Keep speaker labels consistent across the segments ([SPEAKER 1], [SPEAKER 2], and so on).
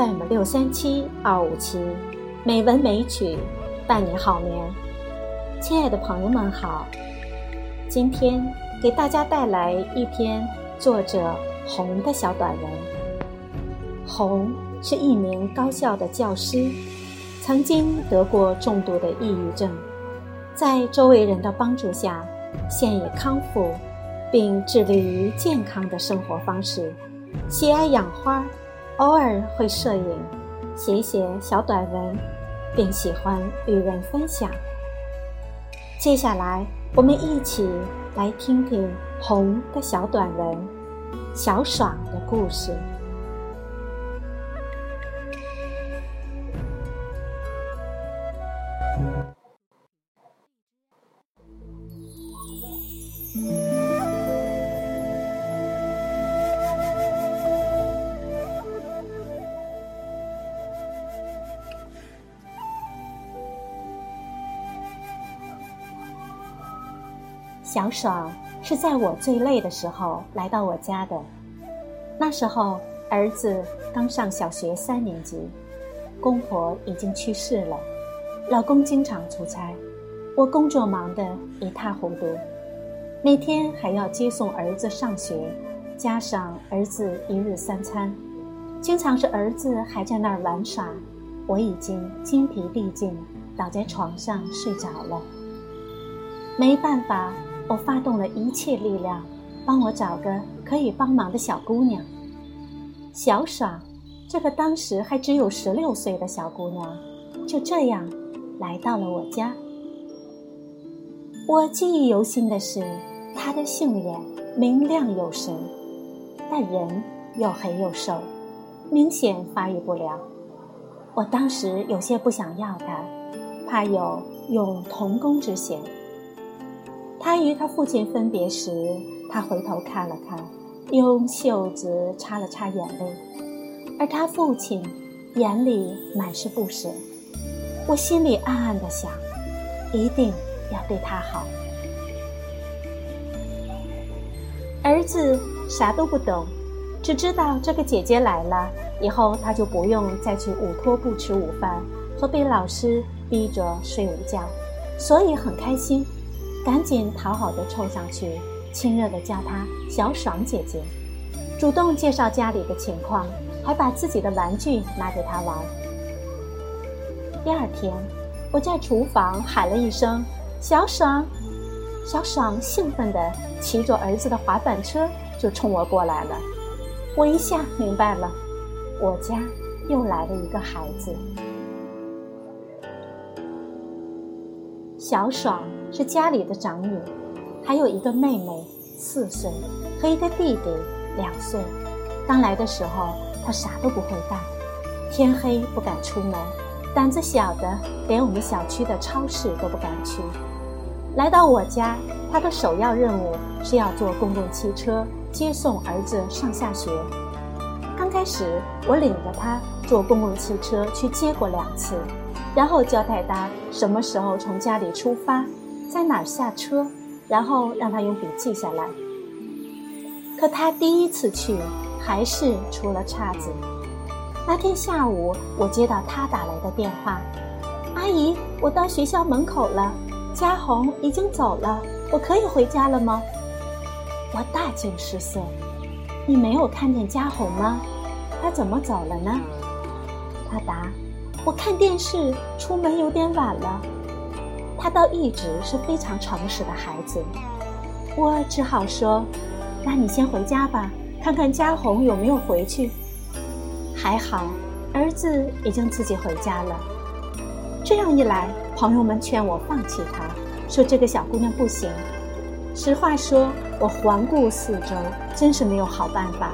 [SPEAKER 1] FM 六三七二五七，美文美曲伴你好眠。亲爱的朋友们好，今天给大家带来一篇作者红的小短文。红是一名高校的教师，曾经得过重度的抑郁症，在周围人的帮助下，现已康复，并致力于健康的生活方式，喜爱养花。偶尔会摄影，写写小短文，并喜欢与人分享。接下来，我们一起来听听红的小短文《小爽的故事》。小爽是在我最累的时候来到我家的。那时候儿子刚上小学三年级，公婆已经去世了，老公经常出差，我工作忙得一塌糊涂，每天还要接送儿子上学，加上儿子一日三餐，经常是儿子还在那儿玩耍，我已经精疲力尽，倒在床上睡着了。没办法。我发动了一切力量，帮我找个可以帮忙的小姑娘。小爽，这个当时还只有十六岁的小姑娘，就这样来到了我家。我记忆犹新的是，她的杏眼明亮有神，但人又黑又瘦，明显发育不良。我当时有些不想要她，怕有用童工之嫌。他与他父亲分别时，他回头看了看，用袖子擦了擦眼泪，而他父亲眼里满是不舍。我心里暗暗的想，一定要对他好。儿子啥都不懂，只知道这个姐姐来了以后，他就不用再去午托部吃午饭和被老师逼着睡午觉，所以很开心。赶紧讨好的凑上去，亲热的叫她小爽姐姐，主动介绍家里的情况，还把自己的玩具拿给她玩。第二天，我在厨房喊了一声“小爽”，小爽兴奋的骑着儿子的滑板车就冲我过来了。我一下明白了，我家又来了一个孩子。小爽是家里的长女，还有一个妹妹四岁和一个弟弟两岁。刚来的时候，他啥都不会干，天黑不敢出门，胆子小的连我们小区的超市都不敢去。来到我家，他的首要任务是要坐公共汽车接送儿子上下学。刚开始，我领着他坐公共汽车去接过两次。然后交代他什么时候从家里出发，在哪儿下车，然后让他用笔记下来。可他第一次去还是出了岔子。那天下午，我接到他打来的电话：“阿姨，我到学校门口了，嘉红已经走了，我可以回家了吗？”我大惊失色：“你没有看见嘉红吗？她怎么走了呢？”他答。我看电视，出门有点晚了。他倒一直是非常诚实的孩子，我只好说：“那你先回家吧，看看嘉红有没有回去。”还好，儿子已经自己回家了。这样一来，朋友们劝我放弃他，说这个小姑娘不行。实话说，我环顾四周，真是没有好办法。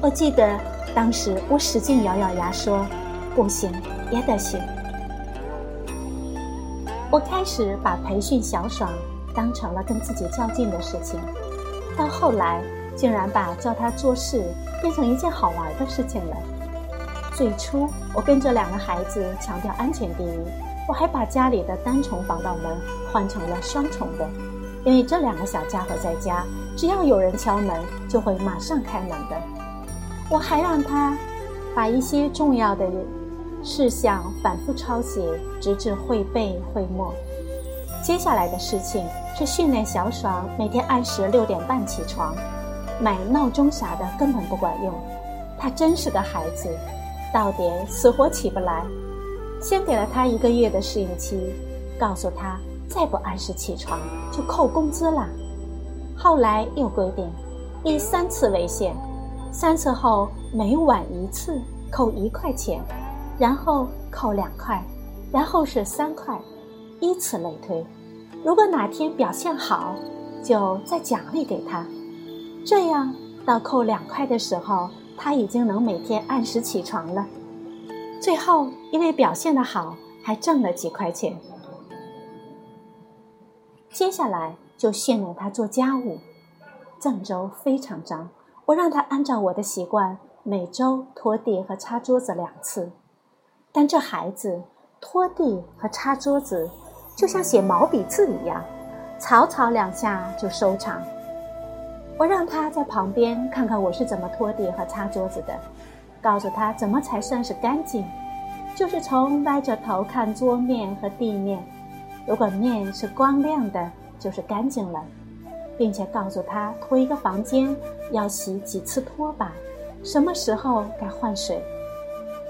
[SPEAKER 1] 我记得当时我使劲咬咬牙说。不行，也得行。我开始把培训小爽当成了跟自己较劲的事情，到后来竟然把教他做事变成一件好玩的事情了。最初我跟这两个孩子强调安全第一，我还把家里的单重防盗门换成了双重的，因为这两个小家伙在家，只要有人敲门就会马上开门的。我还让他。把一些重要的事项反复抄写，直至会背会默。接下来的事情是训练小爽每天按时六点半起床，买闹钟啥的根本不管用。他真是个孩子，到点死活起不来。先给了他一个月的适应期，告诉他再不按时起床就扣工资了。后来又规定，以三次为限，三次后每晚一次扣一块钱，然后扣两块，然后是三块，依此类推。如果哪天表现好，就再奖励给他。这样到扣两块的时候，他已经能每天按时起床了。最后，因为表现的好，还挣了几块钱。接下来就训练他做家务。郑州非常脏，我让他按照我的习惯，每周拖地和擦桌子两次。但这孩子拖地和擦桌子，就像写毛笔字一样，草草两下就收场。我让他在旁边看看我是怎么拖地和擦桌子的。告诉他怎么才算是干净，就是从歪着头看桌面和地面，如果面是光亮的，就是干净了，并且告诉他拖一个房间要洗几次拖把，什么时候该换水。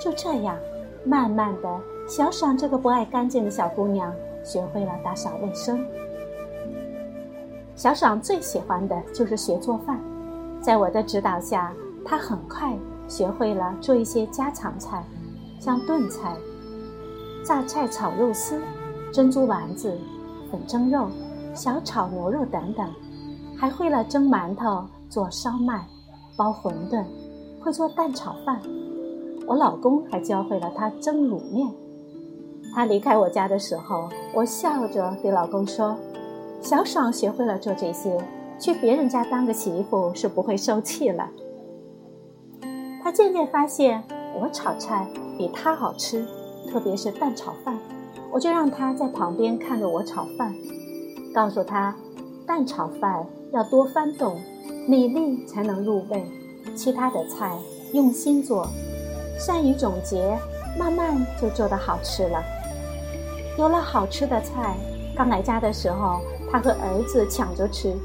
[SPEAKER 1] 就这样，慢慢的，小爽这个不爱干净的小姑娘学会了打扫卫生。小爽最喜欢的就是学做饭，在我的指导下，她很快。学会了做一些家常菜，像炖菜、榨菜炒肉丝、珍珠丸子、粉蒸肉、小炒牛肉等等，还会了蒸馒头、做烧麦、包馄饨，会做蛋炒饭。我老公还教会了他蒸卤面。他离开我家的时候，我笑着对老公说：“小爽学会了做这些，去别人家当个媳妇是不会受气了。”他渐渐发现我炒菜比他好吃，特别是蛋炒饭，我就让他在旁边看着我炒饭，告诉他蛋炒饭要多翻动，米粒才能入味，其他的菜用心做，善于总结，慢慢就做得好吃了。有了好吃的菜，刚来家的时候，他和儿子抢着吃，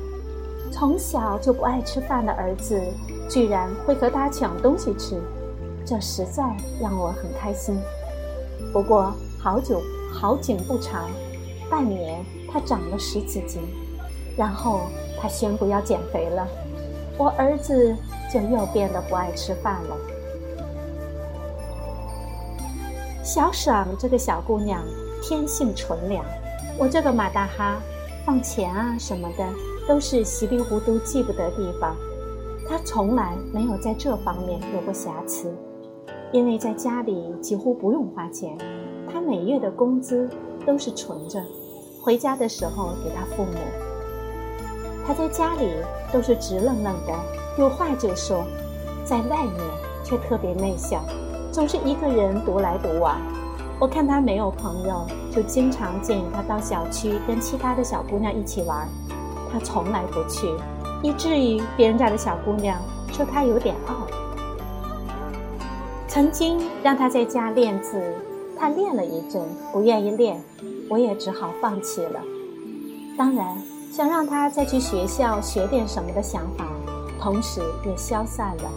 [SPEAKER 1] 从小就不爱吃饭的儿子。居然会和他抢东西吃，这实在让我很开心。不过好久好景不长，半年他长了十几斤，然后他宣布要减肥了，我儿子就又变得不爱吃饭了。小爽这个小姑娘天性纯良，我这个马大哈放钱啊什么的都是稀里糊涂记不得地方。她从来没有在这方面有过瑕疵，因为在家里几乎不用花钱，她每月的工资都是存着，回家的时候给她父母。她在家里都是直愣愣的，有话就说，在外面却特别内向，总是一个人独来独往。我看他没有朋友，就经常建议他到小区跟其他的小姑娘一起玩，他从来不去。以至于别人家的小姑娘说他有点傲。曾经让他在家练字，他练了一阵，不愿意练，我也只好放弃了。当然，想让他再去学校学点什么的想法，同时也消散了。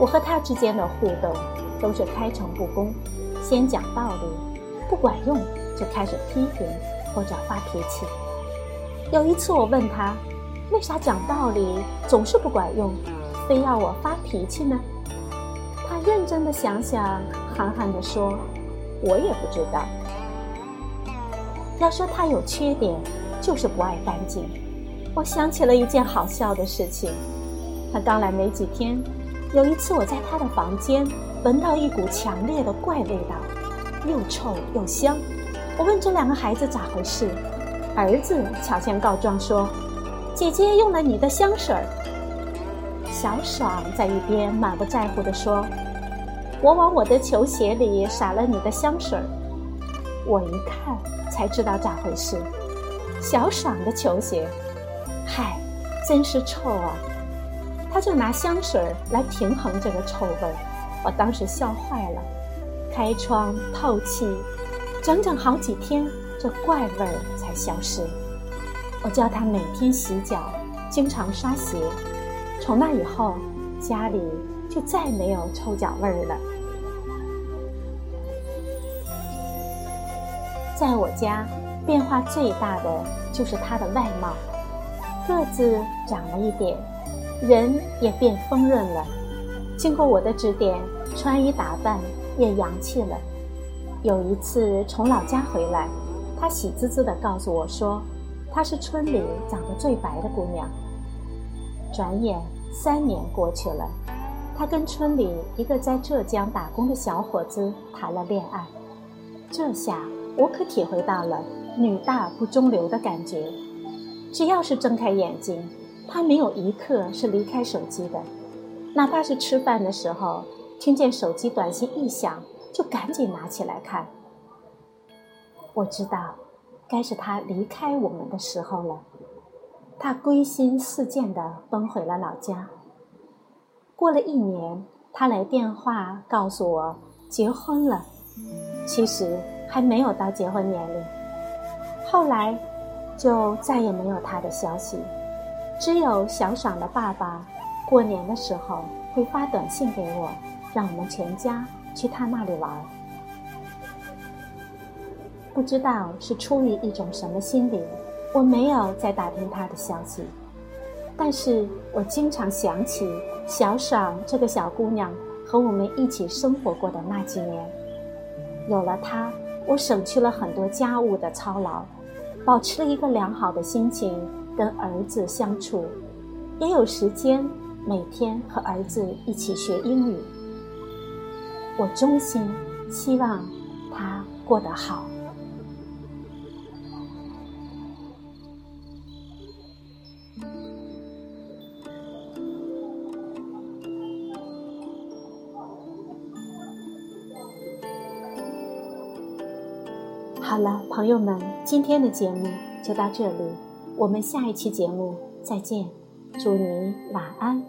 [SPEAKER 1] 我和他之间的互动都是开诚布公，先讲道理，不管用就开始批评或者发脾气。有一次我问他。为啥讲道理总是不管用，非要我发脾气呢？他认真的想想，憨憨的说：“我也不知道。要说他有缺点，就是不爱干净。”我想起了一件好笑的事情。他刚来没几天，有一次我在他的房间闻到一股强烈的怪味道，又臭又香。我问这两个孩子咋回事，儿子抢先告状说。姐姐用了你的香水儿，小爽在一边满不在乎地说：“我往我的球鞋里撒了你的香水儿。”我一看才知道咋回事，小爽的球鞋，嗨，真是臭啊！他就拿香水来平衡这个臭味，我当时笑坏了。开窗透气，整整好几天，这怪味才消失。我叫他每天洗脚，经常刷鞋。从那以后，家里就再没有臭脚味了。在我家，变化最大的就是他的外貌，个子长了一点，人也变丰润了。经过我的指点，穿衣打扮。也洋气了。有一次从老家回来，她喜滋滋地告诉我说：“她是村里长得最白的姑娘。”转眼三年过去了，她跟村里一个在浙江打工的小伙子谈了恋爱。这下我可体会到了“女大不中留”的感觉。只要是睁开眼睛，他没有一刻是离开手机的，哪怕是吃饭的时候。听见手机短信一响，就赶紧拿起来看。我知道，该是他离开我们的时候了。他归心似箭地奔回了老家。过了一年，他来电话告诉我结婚了，其实还没有到结婚年龄。后来，就再也没有他的消息，只有小爽的爸爸过年的时候会发短信给我。让我们全家去他那里玩。不知道是出于一种什么心理，我没有再打听他的消息。但是我经常想起小爽这个小姑娘和我们一起生活过的那几年。有了她，我省去了很多家务的操劳，保持了一个良好的心情跟儿子相处，也有时间每天和儿子一起学英语。我衷心希望他过得好。好了，朋友们，今天的节目就到这里，我们下一期节目再见，祝你晚安。